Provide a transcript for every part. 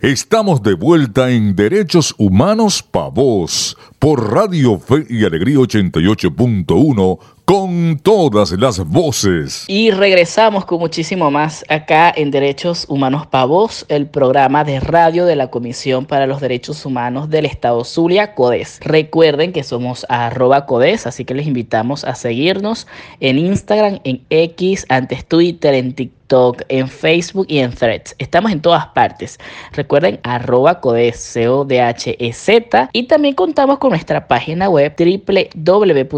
Estamos de vuelta en Derechos Humanos Pa' Vos por Radio Fe y Alegría 88.1 con todas las voces. Y regresamos con muchísimo más acá en Derechos Humanos Pa' Vos, el programa de radio de la Comisión para los Derechos Humanos del Estado Zulia, CODES. Recuerden que somos arroba CODES, así que les invitamos a seguirnos en Instagram, en X, antes Twitter, en TikTok en Facebook y en Threads. Estamos en todas partes. Recuerden arroba codes, C-O-D-H-E-Z. Y también contamos con nuestra página web www.codes.org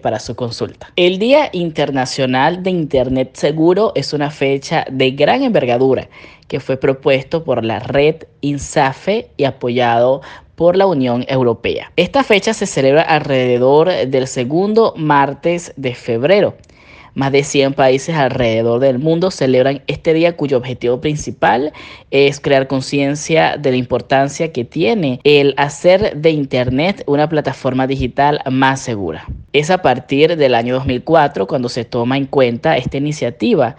para su consulta. El Día Internacional de Internet Seguro es una fecha de gran envergadura que fue propuesto por la red INSAFE y apoyado por la Unión Europea. Esta fecha se celebra alrededor del segundo martes de febrero más de 100 países alrededor del mundo celebran este día cuyo objetivo principal es crear conciencia de la importancia que tiene el hacer de Internet una plataforma digital más segura. Es a partir del año 2004 cuando se toma en cuenta esta iniciativa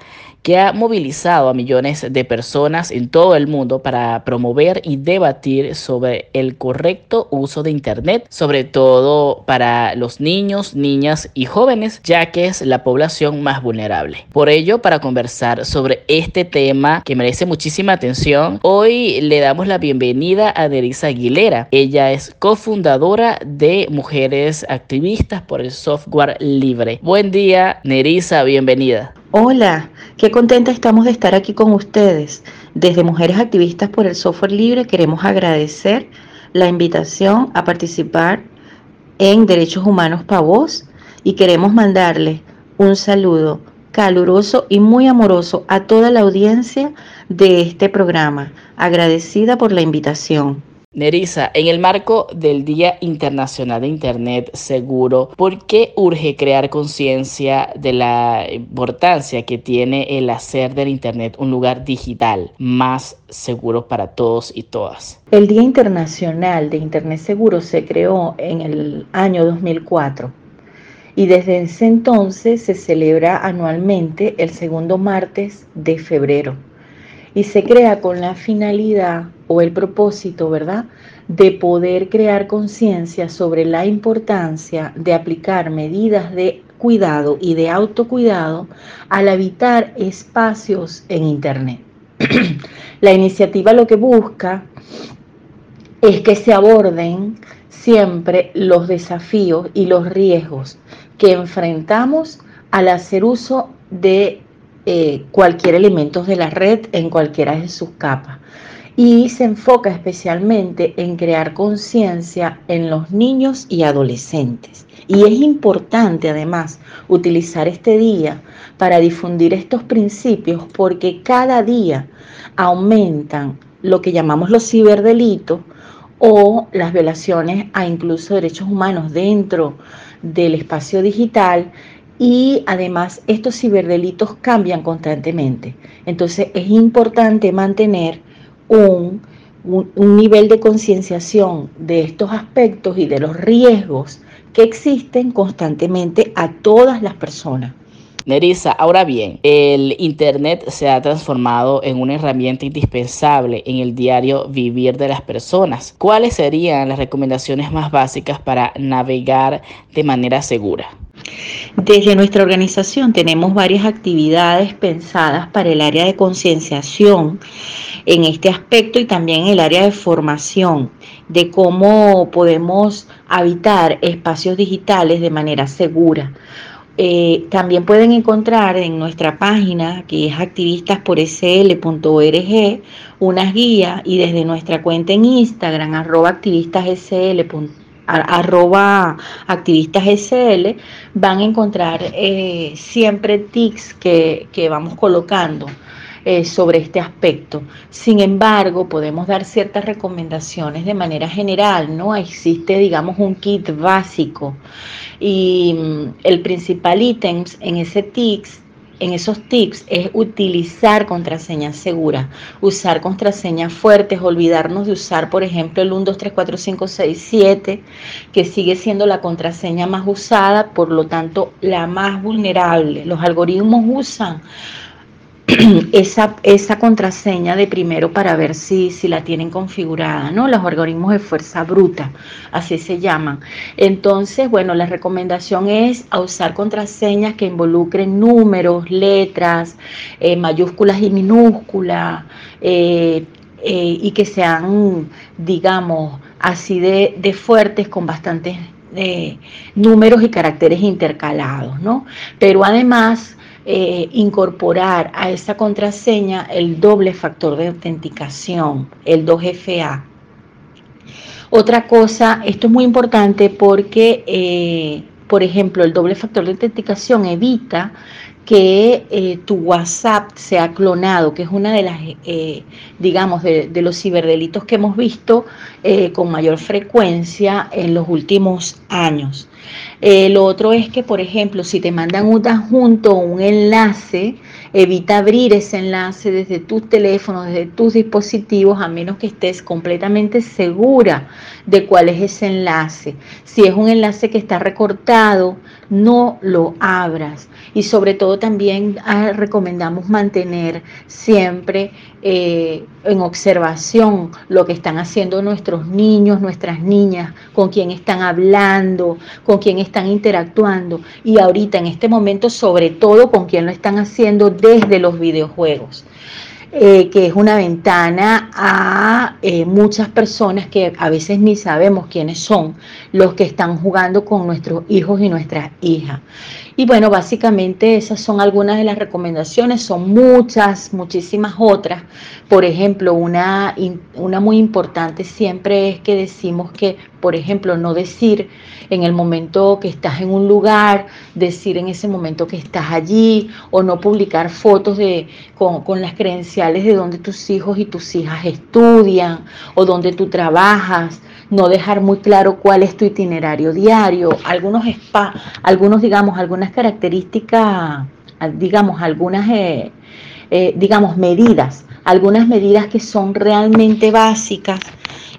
que ha movilizado a millones de personas en todo el mundo para promover y debatir sobre el correcto uso de Internet, sobre todo para los niños, niñas y jóvenes, ya que es la población más vulnerable. Por ello, para conversar sobre este tema que merece muchísima atención, hoy le damos la bienvenida a Nerissa Aguilera. Ella es cofundadora de Mujeres Activistas por el Software Libre. Buen día, Nerissa, bienvenida. Hola, qué contenta estamos de estar aquí con ustedes. Desde Mujeres Activistas por el Software Libre queremos agradecer la invitación a participar en Derechos Humanos para Vos y queremos mandarle un saludo caluroso y muy amoroso a toda la audiencia de este programa. Agradecida por la invitación. Nerissa, en el marco del Día Internacional de Internet Seguro, ¿por qué urge crear conciencia de la importancia que tiene el hacer del Internet un lugar digital más seguro para todos y todas? El Día Internacional de Internet Seguro se creó en el año 2004 y desde ese entonces se celebra anualmente el segundo martes de febrero y se crea con la finalidad o el propósito, ¿verdad?, de poder crear conciencia sobre la importancia de aplicar medidas de cuidado y de autocuidado al habitar espacios en Internet. la iniciativa lo que busca es que se aborden siempre los desafíos y los riesgos que enfrentamos al hacer uso de eh, cualquier elemento de la red en cualquiera de sus capas y se enfoca especialmente en crear conciencia en los niños y adolescentes. Y es importante además utilizar este día para difundir estos principios porque cada día aumentan lo que llamamos los ciberdelitos o las violaciones a incluso derechos humanos dentro del espacio digital y además estos ciberdelitos cambian constantemente. Entonces es importante mantener un, nivel de concienciación de estos aspectos y de los riesgos que existen constantemente a todas las personas. Nerissa, ahora bien, el Internet se ha transformado en una herramienta indispensable en el diario vivir de las personas. ¿Cuáles serían las recomendaciones más básicas para navegar de manera segura? Desde nuestra organización tenemos varias actividades pensadas para el área de concienciación en este aspecto y también el área de formación de cómo podemos habitar espacios digitales de manera segura. Eh, también pueden encontrar en nuestra página, que es activistasporsl.org, unas guías y desde nuestra cuenta en Instagram, arroba activistasSL.org arroba activistas SL, van a encontrar eh, siempre tics que, vamos colocando eh, sobre este aspecto. Sin embargo, podemos dar ciertas recomendaciones de manera general, ¿no? Existe, digamos, un kit básico y mm, el principal ítem en ese tics en esos tips es utilizar contraseñas seguras, usar contraseñas fuertes, olvidarnos de usar, por ejemplo, el 1, 2, 3, 4, 5, 6, 7, que sigue siendo la contraseña más usada, por lo tanto, la más vulnerable. Los algoritmos usan esa, esa contraseña de primero para ver si, si la tienen configurada, ¿no? Los algoritmos de fuerza bruta, así se llaman. Entonces, bueno, la recomendación es a usar contraseñas que involucren números, letras, eh, mayúsculas y minúsculas, eh, eh, y que sean, digamos, así de, de fuertes con bastantes números y caracteres intercalados, ¿no? Pero además eh, incorporar a esa contraseña el doble factor de autenticación, el 2FA. Otra cosa, esto es muy importante porque, eh, por ejemplo, el doble factor de autenticación evita que eh, tu WhatsApp sea clonado, que es una de las, digamos, de, los ciberdelitos que hemos visto con mayor frecuencia en los últimos años. Eh, lo otro es que, por ejemplo, si te mandan un adjunto o un enlace, evita abrir ese enlace desde tus teléfonos, desde tus dispositivos, a menos que estés completamente segura de cuál es ese enlace. Si es un enlace que está recortado, no lo abras. Y sobre todo también ah, recomendamos mantener siempre eh, en observación lo que están haciendo nuestros niños, nuestras niñas, con quién están hablando, con quién están interactuando y ahorita en este momento sobre todo con quién lo están haciendo desde los videojuegos. Eh, que es una ventana a eh, muchas personas que a veces ni sabemos quiénes son los que están jugando con nuestros hijos y nuestras hijas. Y bueno, básicamente esas son algunas de las recomendaciones, son muchas, muchísimas otras. Por ejemplo, una, una muy importante siempre es que decimos que, por ejemplo, no decir en el momento que estás en un lugar, decir en ese momento que estás allí, o no publicar fotos de, con, con las credenciales de donde tus hijos y tus hijas estudian, o donde tú trabajas no dejar muy claro cuál es tu itinerario diario, algunos spa, algunos digamos algunas características, digamos algunas eh, eh, digamos medidas, algunas medidas que son realmente básicas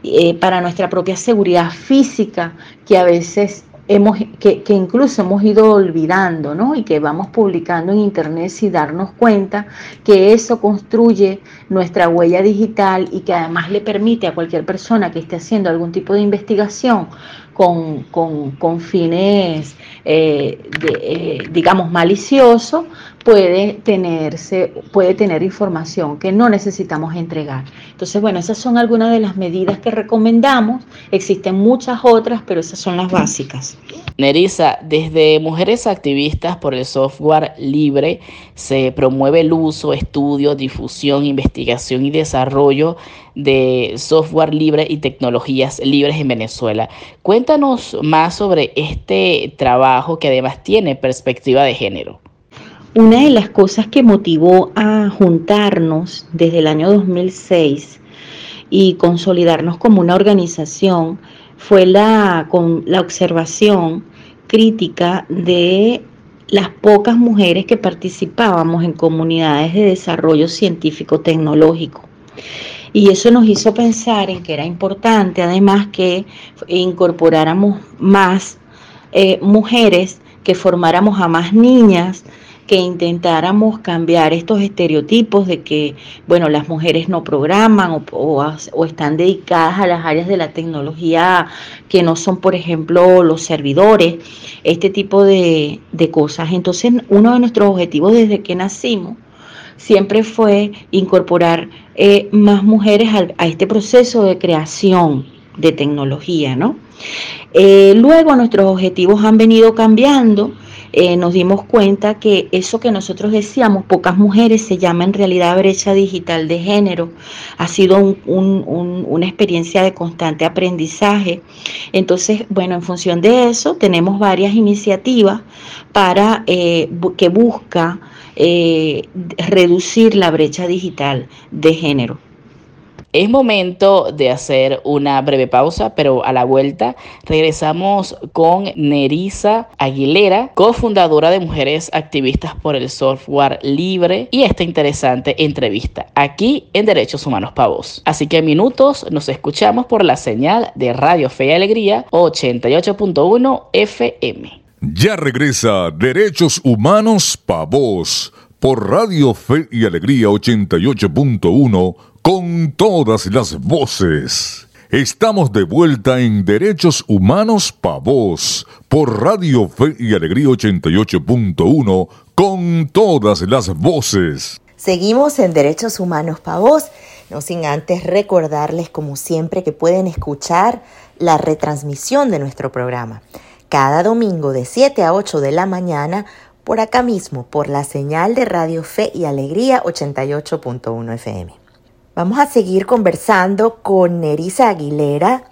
eh, para nuestra propia seguridad física que a veces hemos, que, que, incluso hemos ido olvidando, ¿no? Y que vamos publicando en internet sin darnos cuenta que eso construye nuestra huella digital y que además le permite a cualquier persona que esté haciendo algún tipo de investigación con, con, fines, eh, eh, digamos, maliciosos, puede, tenerse, puede tener información que no necesitamos entregar. Entonces, bueno, esas son algunas de las medidas que recomendamos. Existen muchas otras, pero esas son las básicas. Nerissa, desde Mujeres Activistas por el Software Libre se promueve el uso, estudio, difusión, investigación y desarrollo de software libre y tecnologías libres en Venezuela. Cuéntanos más sobre este trabajo que además tiene perspectiva de género. Una de las cosas que motivó a juntarnos desde el año 2006 y consolidarnos como una organización fue la, con la observación crítica de las pocas mujeres que participábamos en comunidades de desarrollo científico-tecnológico. Y eso nos hizo pensar en que era importante, además, que incorporáramos más eh, mujeres, que formáramos a más niñas, que intentáramos cambiar estos estereotipos de que, bueno, las mujeres no programan o, están dedicadas a las áreas de la tecnología que no son, por ejemplo, los servidores, este tipo de, cosas. Entonces, uno de nuestros objetivos desde que nacimos siempre fue incorporar eh, más mujeres a, este proceso de creación de tecnología, ¿no? Eh, luego nuestros objetivos han venido cambiando eh, nos dimos cuenta que eso que nosotros decíamos, pocas mujeres, se llama en realidad brecha digital de género. Ha sido una experiencia de constante aprendizaje. Entonces, bueno, en función de eso, tenemos varias iniciativas para eh, que busca eh, reducir la brecha digital de género. Es momento de hacer una breve pausa, pero a la vuelta regresamos con Nerisa Aguilera, cofundadora de Mujeres Activistas por el Software Libre y esta interesante entrevista aquí en Derechos Humanos Pavos. Así que minutos nos escuchamos por la señal de Radio Fe y Alegría 88.1 FM. Ya regresa Derechos Humanos Pavos por Radio Fe y Alegría 88.1 con todas las voces. Estamos de vuelta en Derechos Humanos Pa' Voz por Radio Fe y Alegría 88.1 con todas las voces. Seguimos en Derechos Humanos Pa' Voz, no sin antes recordarles como siempre que pueden escuchar la retransmisión de nuestro programa cada domingo de 7 a 8 de la mañana por acá mismo, por la señal de Radio Fe y Alegría 88.1 FM. Vamos a seguir conversando con Nerisa Aguilera,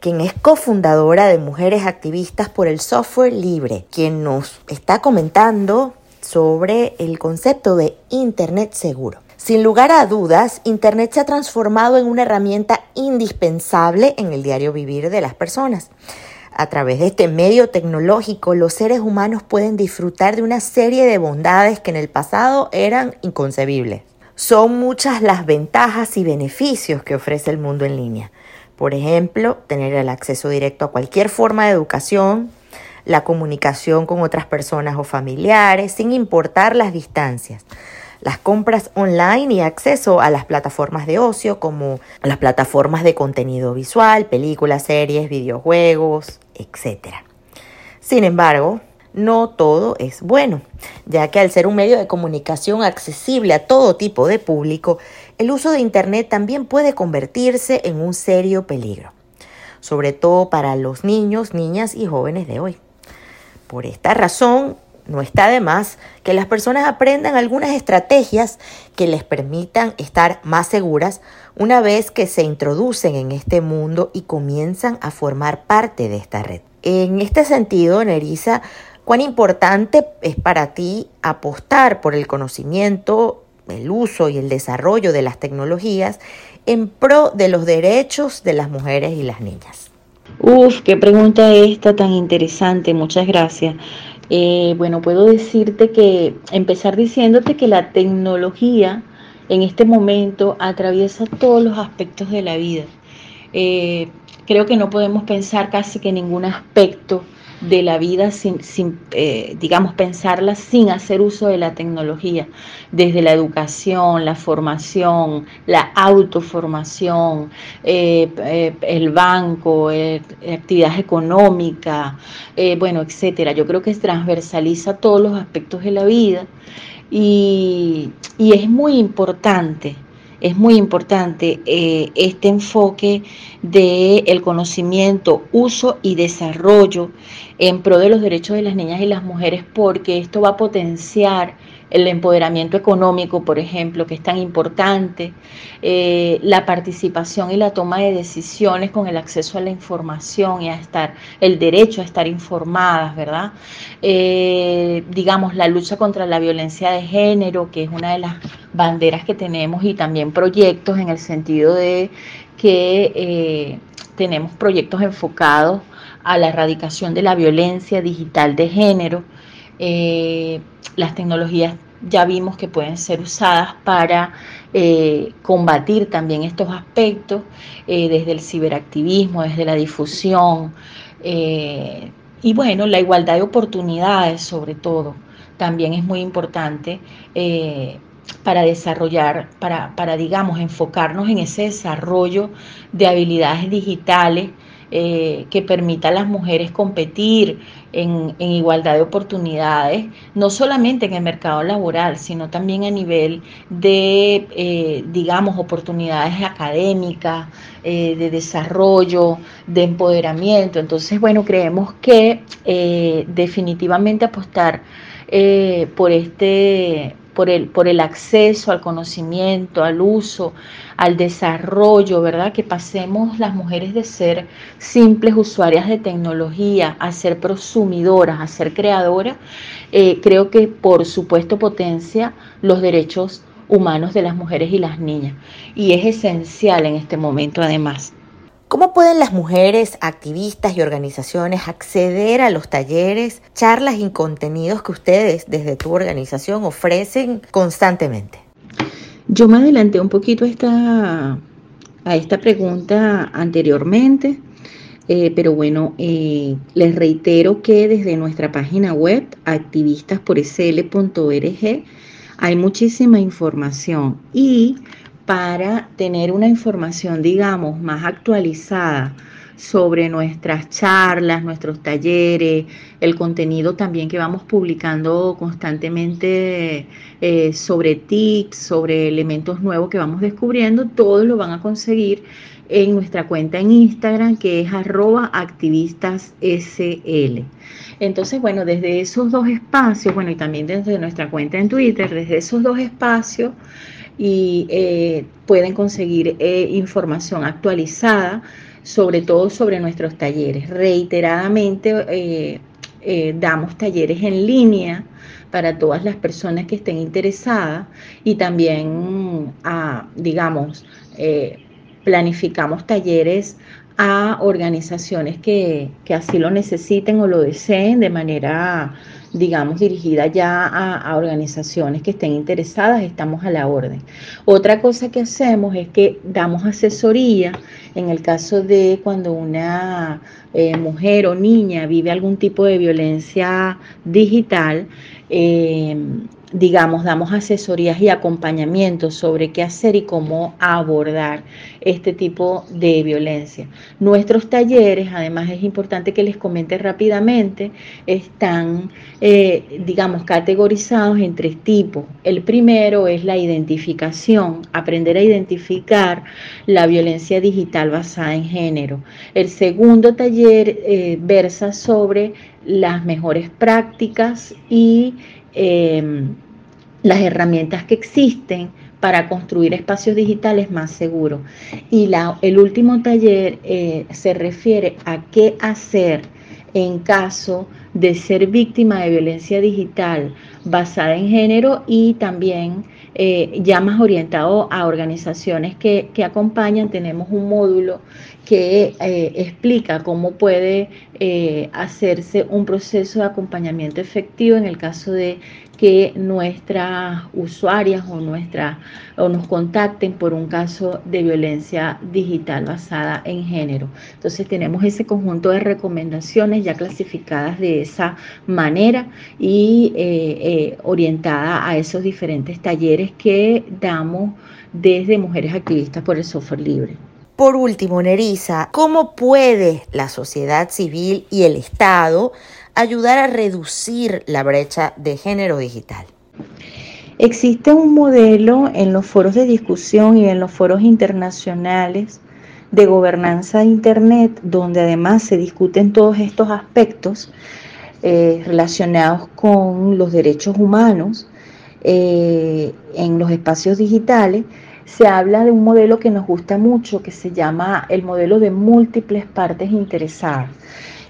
quien es cofundadora de Mujeres Activistas por el Software Libre, quien nos está comentando sobre el concepto de Internet seguro. Sin lugar a dudas, Internet se ha transformado en una herramienta indispensable en el diario vivir de las personas. A través de este medio tecnológico, los seres humanos pueden disfrutar de una serie de bondades que en el pasado eran inconcebibles. Son muchas las ventajas y beneficios que ofrece el mundo en línea. Por ejemplo, tener el acceso directo a cualquier forma de educación, la comunicación con otras personas o familiares, sin importar las distancias las compras online y acceso a las plataformas de ocio como las plataformas de contenido visual, películas, series, videojuegos, etc. Sin embargo, no todo es bueno, ya que al ser un medio de comunicación accesible a todo tipo de público, el uso de Internet también puede convertirse en un serio peligro, sobre todo para los niños, niñas y jóvenes de hoy. Por esta razón, no está de más que las personas aprendan algunas estrategias que les permitan estar más seguras una vez que se introducen en este mundo y comienzan a formar parte de esta red. En este sentido, Nerissa, ¿cuán importante es para ti apostar por el conocimiento, el uso y el desarrollo de las tecnologías en pro de los derechos de las mujeres y las niñas? Uf, qué pregunta esta tan interesante, muchas gracias. Eh, bueno, puedo decirte que, empezar diciéndote que la tecnología en este momento atraviesa todos los aspectos de la vida. Eh, creo que no podemos pensar casi que ningún aspecto de la vida sin, eh, digamos, pensarla sin hacer uso de la tecnología, desde la educación, la formación, la autoformación, eh, eh, el banco, actividad económica, bueno, etcétera. Yo creo que transversaliza todos los aspectos de la vida y, y es muy importante es muy importante eh, este enfoque del el conocimiento, uso y desarrollo en pro de los derechos de las niñas y las mujeres porque esto va a potenciar el empoderamiento económico, por ejemplo, que es tan importante, eh, la participación y la toma de decisiones con el acceso a la información y a estar, el derecho a estar informadas, ¿verdad? Eh, digamos, la lucha contra la violencia de género, que es una de las banderas que tenemos, y también proyectos en el sentido de que eh, tenemos proyectos enfocados a la erradicación de la violencia digital de género eh, las tecnologías ya vimos que pueden ser usadas para eh, combatir también estos aspectos, eh, desde el ciberactivismo, desde la difusión, y bueno, la igualdad de oportunidades sobre todo, también es muy importante para desarrollar, para, para, digamos, enfocarnos en ese desarrollo de habilidades digitales que permita a las mujeres competir en, igualdad de oportunidades, no solamente en el mercado laboral, sino también a nivel de, eh, digamos, oportunidades académicas, eh, de desarrollo, de empoderamiento. Entonces, bueno, creemos que definitivamente apostar por este por el, por el acceso al conocimiento, al uso, al desarrollo, ¿verdad? Que pasemos las mujeres de ser simples usuarias de tecnología a ser prosumidoras, a ser creadoras, eh, creo que por supuesto potencia los derechos humanos de las mujeres y las niñas. Y es esencial en este momento además. ¿Cómo pueden las mujeres, activistas y organizaciones acceder a los talleres, charlas y contenidos que ustedes desde tu organización ofrecen constantemente? Yo me adelanté un poquito a esta, a esta pregunta anteriormente, eh, pero bueno, eh, les reitero que desde nuestra página web, activistasporsl.org, Hay muchísima información y para tener una información, digamos, más actualizada sobre nuestras charlas, nuestros talleres, el contenido también que vamos publicando constantemente eh, sobre tips, sobre elementos nuevos que vamos descubriendo, todos lo van a conseguir en nuestra cuenta en Instagram que es arroba activistas SL. Entonces, bueno, desde esos dos espacios, bueno, y también desde nuestra cuenta en Twitter, desde esos dos espacios, y eh, pueden conseguir eh, información actualizada, sobre todo sobre nuestros talleres. Reiteradamente eh, damos talleres en línea para todas las personas que estén interesadas y también, digamos, planificamos talleres a organizaciones que, así lo necesiten o lo deseen de manera, digamos, dirigida ya a, organizaciones que estén interesadas, estamos a la orden. Otra cosa que hacemos es que damos asesoría en el caso de cuando una eh, mujer o niña vive algún tipo de violencia digital. Eh, digamos, damos asesorías y acompañamientos sobre qué hacer y cómo abordar este tipo de violencia. Nuestros talleres, además es importante que les comente rápidamente, están, eh, digamos, categorizados en tres tipos. El primero es la identificación, aprender a identificar la violencia digital basada en género. El segundo taller eh, versa sobre las mejores prácticas y Em, las herramientas que existen para construir espacios digitales más seguros. Y la, el último taller eh, se refiere a qué hacer en caso de ser víctima de violencia digital basada en género y también eh, ya más orientado a organizaciones que, acompañan. Tenemos un módulo que eh, explica cómo puede eh, hacerse un proceso de acompañamiento efectivo en el caso de que nuestras usuarias o, o nos contacten por un caso de violencia digital basada en género. Entonces tenemos ese conjunto de recomendaciones ya clasificadas de esa manera y orientada a esos diferentes talleres que damos desde Mujeres Activistas por el Software Libre. Por último, Nerissa, ¿cómo puede la sociedad civil y el Estado ayudar a reducir la brecha de género digital? Existe un modelo en los foros de discusión y en los foros internacionales de gobernanza de Internet, donde además se discuten todos estos aspectos eh, relacionados con los derechos humanos eh, en los espacios digitales, se habla de un modelo que nos gusta mucho, que se llama el modelo de múltiples partes interesadas.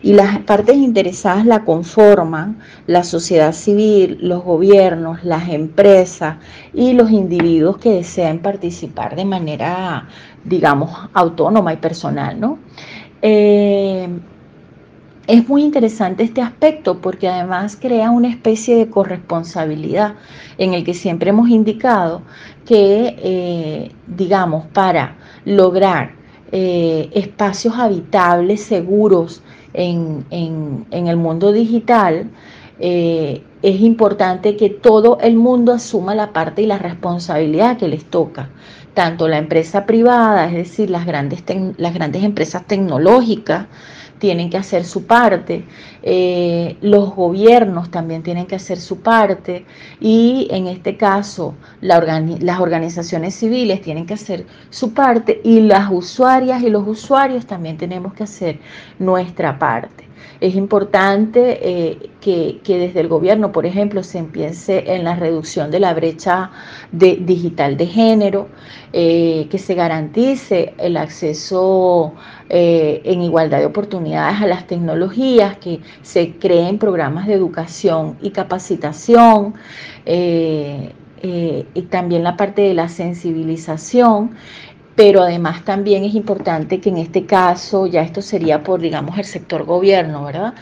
Y las partes interesadas la conforman la sociedad civil, los gobiernos, las empresas y los individuos que desean participar de manera, digamos, autónoma y personal, ¿no? Eh, es muy interesante este aspecto porque además crea una especie de corresponsabilidad en el que siempre hemos indicado que, eh, digamos, para lograr eh, espacios habitables, seguros en, el mundo digital, eh, es importante que todo el mundo asuma la parte y la responsabilidad que les toca tanto la empresa privada, es decir, las grandes, las grandes empresas tecnológicas, tienen que hacer su parte, eh, los gobiernos también tienen que hacer su parte y en este caso las organizaciones civiles tienen que hacer su parte y las usuarias y los usuarios también tenemos que hacer nuestra parte. Es importante eh, que, desde el gobierno, por ejemplo, se empiece en la reducción de la brecha digital de género, eh, que se garantice el acceso eh, en igualdad de oportunidades a las tecnologías, que se creen programas de educación y capacitación. y también la parte de la sensibilización pero además también es importante que en este caso, ya esto sería por, digamos, el sector gobierno, ¿verdad?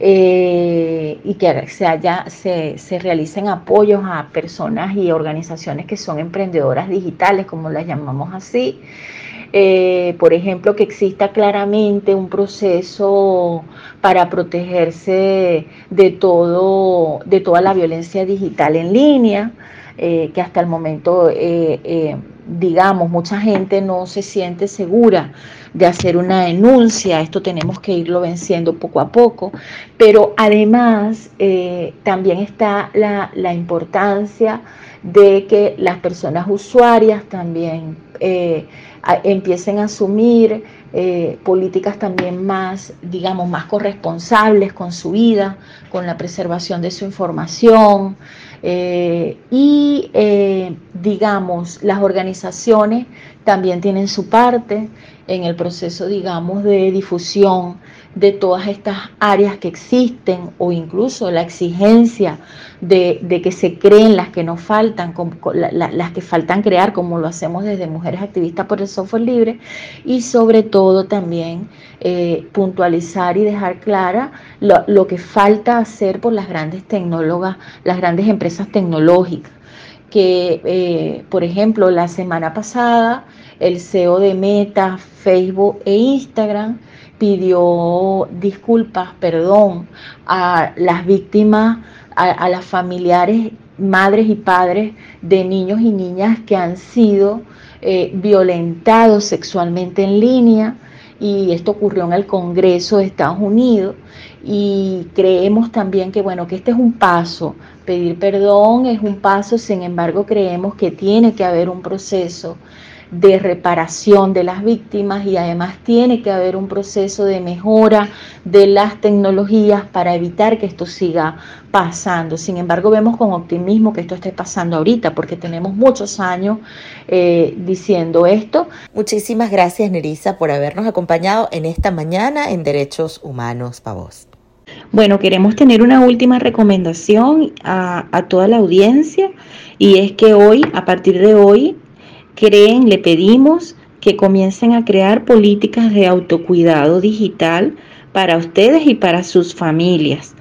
Eh, y que se, haya, se, se, realicen apoyos a personas y organizaciones que son emprendedoras digitales, como las llamamos así. Eh, por ejemplo, que exista claramente un proceso para protegerse de, todo, de toda la violencia digital en línea. eh, que hasta el momento, digamos, mucha gente no se siente segura de hacer una denuncia. Esto tenemos que irlo venciendo poco a poco. Pero además también está la, la importancia de que las personas usuarias también eh, empiecen a asumir eh, políticas también más, digamos, más corresponsables con su vida, con la preservación de su información. Eh, y, digamos, las organizaciones también tienen su parte en el proceso, digamos, de difusión de todas estas áreas que existen o incluso la exigencia de, que se creen las que nos faltan, las que faltan crear, como lo hacemos desde Mujeres Activistas por el Software Libre, y sobre todo también eh, puntualizar y dejar clara lo, que falta hacer por las grandes tecnólogas, las grandes empresas tecnológicas. Que, eh, por ejemplo, la semana pasada el CEO de Meta, Facebook e Instagram pidió disculpas, perdón, a las víctimas, a, las familiares, madres y padres de niños y niñas que han sido eh, violentados sexualmente en línea. Y esto ocurrió en el Congreso de Estados Unidos. Y creemos también que, bueno, que este es un paso. Pedir perdón es un paso, sin embargo, creemos que tiene que haber un proceso de reparación de las víctimas y además tiene que haber un proceso de mejora de las tecnologías para evitar que esto siga pasando. Sin embargo, vemos con optimismo que esto esté pasando ahorita porque tenemos muchos años eh, diciendo esto. Muchísimas gracias, Nerissa, por habernos acompañado en esta mañana en Derechos Humanos Pavos. Bueno, queremos tener una última recomendación a, a toda la audiencia y es que hoy, a partir de hoy, creen, le pedimos que comiencen a crear políticas de autocuidado digital para ustedes y para sus familias.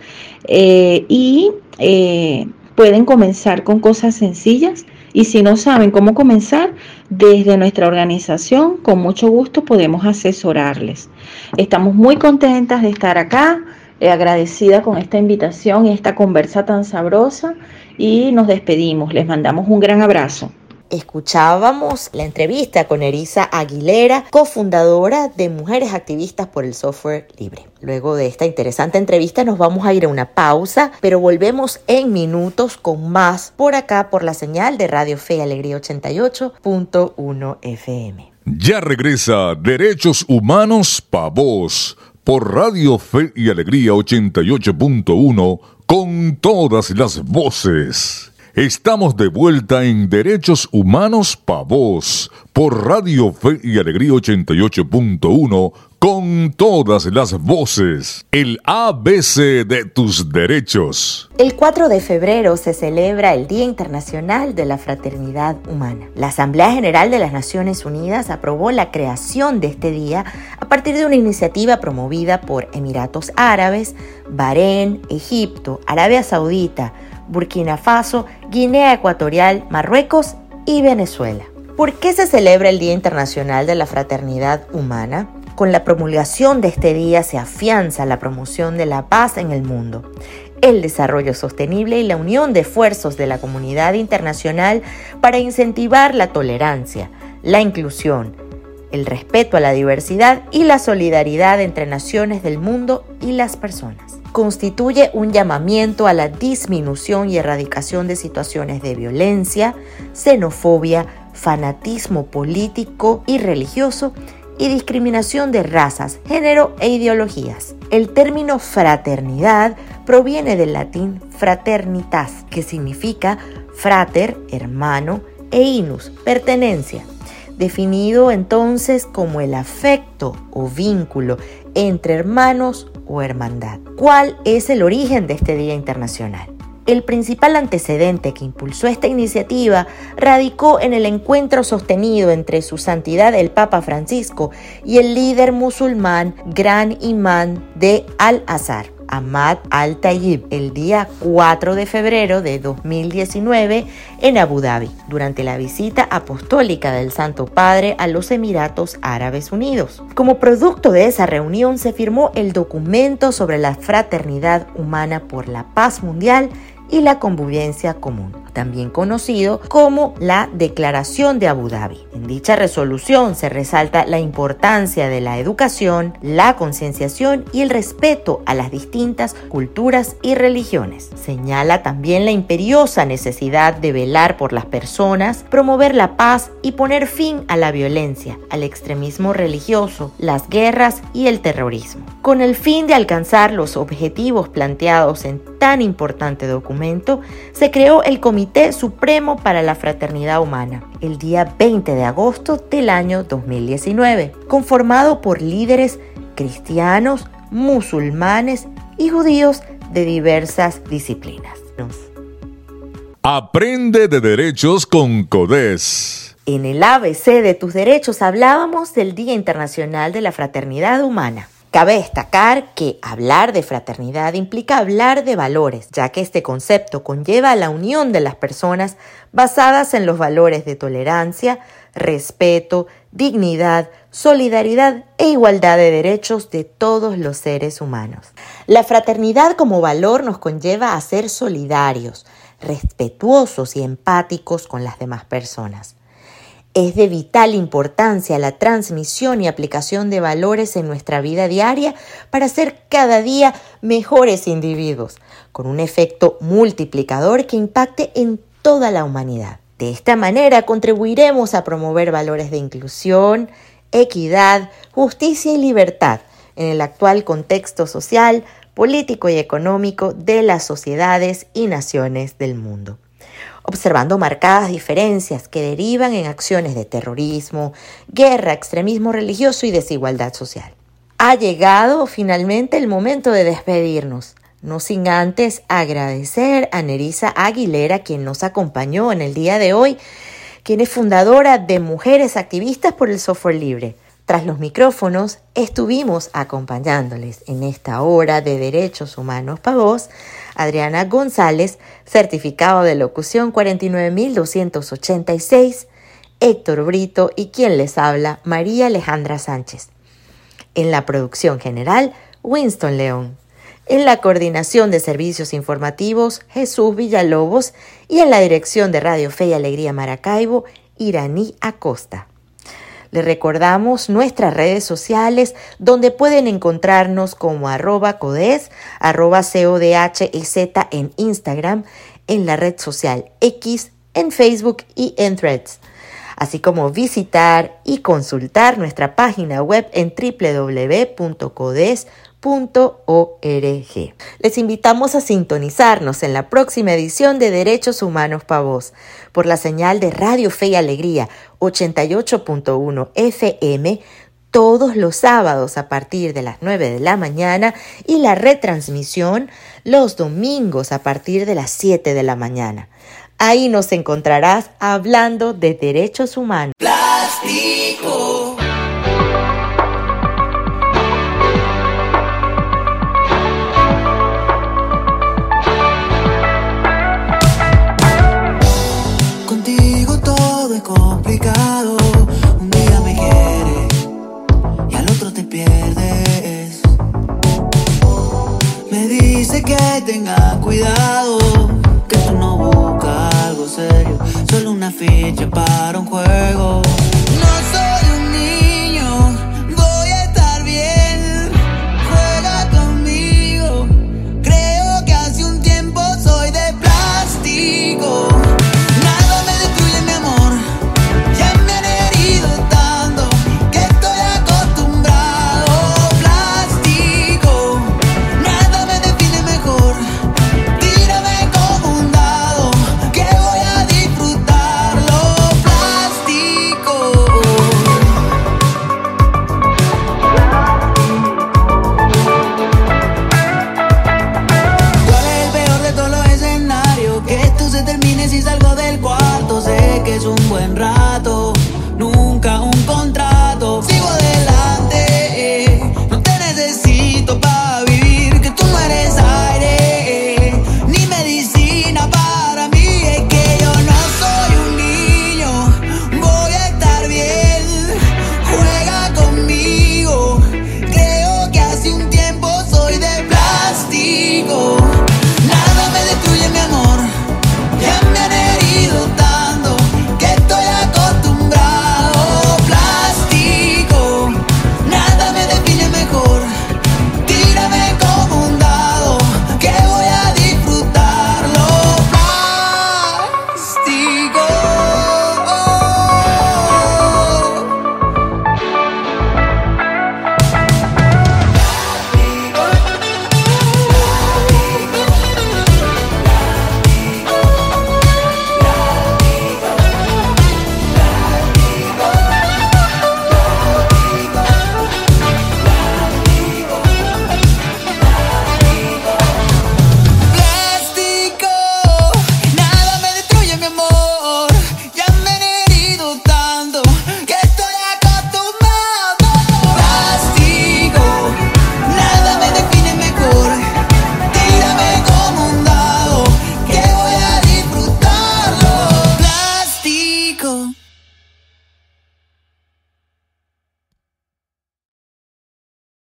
Eh, y eh, pueden comenzar con cosas sencillas y si no saben cómo comenzar, desde nuestra organización, con mucho gusto podemos asesorarles. Estamos muy contentas de estar acá, eh, agradecida con esta invitación y esta conversa tan sabrosa y nos despedimos. Les mandamos un gran abrazo escuchábamos la entrevista con Erisa Aguilera, cofundadora de Mujeres Activistas por el Software Libre. Luego de esta interesante entrevista nos vamos a ir a una pausa, pero volvemos en minutos con más por acá por la señal de Radio Fe y Alegría 88.1 FM. Ya regresa Derechos Humanos Pa' Vos por Radio Fe y Alegría 88.1 con todas las voces. Estamos de vuelta en Derechos Humanos Pa' Vos por Radio Fe y Alegría 88.1 con todas las voces. El ABC de tus derechos. El 4 de febrero se celebra el Día Internacional de la Fraternidad Humana. La Asamblea General de las Naciones Unidas aprobó la creación de este día a partir de una iniciativa promovida por Emiratos Árabes, Bahrein, Egipto, Arabia Saudita, Burkina Faso, Guinea Ecuatorial, Marruecos y Venezuela. ¿Por qué se celebra el Día Internacional de la Fraternidad Humana? Con la promulgación de este día se afianza la promoción de la paz en el mundo, el desarrollo sostenible y la unión de esfuerzos de la comunidad internacional para incentivar la tolerancia, la inclusión, el respeto a la diversidad y la solidaridad entre naciones del mundo y las personas constituye un llamamiento a la disminución y erradicación de situaciones de violencia, xenofobia, fanatismo político y religioso y discriminación de razas, género e ideologías. El término fraternidad proviene del latín fraternitas, que significa frater, hermano, e inus, pertenencia, definido entonces como el afecto o vínculo entre hermanos o hermandad. ¿Cuál es el origen de este Día Internacional? El principal antecedente que impulsó esta iniciativa radicó en el encuentro sostenido entre su santidad el Papa Francisco y el líder musulmán Gran Imán de Al-Azhar. Ahmad al-Tayyib el día 4 de febrero de 2019 en Abu Dhabi, durante la visita apostólica del Santo Padre a los Emiratos Árabes Unidos. Como producto de esa reunión se firmó el documento sobre la fraternidad humana por la paz mundial y la convivencia común también conocido como la Declaración de Abu Dhabi. En dicha resolución se resalta la importancia de la educación, la concienciación y el respeto a las distintas culturas y religiones. Señala también la imperiosa necesidad de velar por las personas, promover la paz y poner fin a la violencia, al extremismo religioso, las guerras y el terrorismo. Con el fin de alcanzar los objetivos planteados en tan importante documento, se creó el Comité Supremo para la Fraternidad Humana, el día 20 de agosto del año 2019, conformado por líderes cristianos, musulmanes y judíos de diversas disciplinas. Aprende de derechos con CODES. En el ABC de tus derechos hablábamos del Día Internacional de la Fraternidad Humana. Cabe destacar que hablar de fraternidad implica hablar de valores, ya que este concepto conlleva la unión de las personas basadas en los valores de tolerancia, respeto, dignidad, solidaridad e igualdad de derechos de todos los seres humanos. La fraternidad como valor nos conlleva a ser solidarios, respetuosos y empáticos con las demás personas. Es de vital importancia la transmisión y aplicación de valores en nuestra vida diaria para ser cada día mejores individuos, con un efecto multiplicador que impacte en toda la humanidad. De esta manera contribuiremos a promover valores de inclusión, equidad, justicia y libertad en el actual contexto social, político y económico de las sociedades y naciones del mundo observando marcadas diferencias que derivan en acciones de terrorismo, guerra, extremismo religioso y desigualdad social. Ha llegado finalmente el momento de despedirnos, no sin antes agradecer a Nerisa Aguilera quien nos acompañó en el día de hoy, quien es fundadora de Mujeres Activistas por el Software Libre. Tras los micrófonos estuvimos acompañándoles en esta hora de Derechos Humanos para vos Adriana González, certificado de locución 49286, Héctor Brito y quien les habla, María Alejandra Sánchez. En la producción general, Winston León. En la coordinación de servicios informativos, Jesús Villalobos y en la dirección de Radio Fe y Alegría Maracaibo, Iraní Acosta. Les recordamos nuestras redes sociales donde pueden encontrarnos como arroba codes, arroba codhz en Instagram, en la red social X, en Facebook y en Threads. Así como visitar y consultar nuestra página web en Les invitamos a sintonizarnos en la próxima edición de Derechos Humanos para Vos por la señal de Radio Fe y Alegría 88.1 FM todos los sábados a partir de las 9 de la mañana y la retransmisión los domingos a partir de las 7 de la mañana. Ahí nos encontrarás hablando de derechos humanos. Plástico. Solo una ficha para un juego.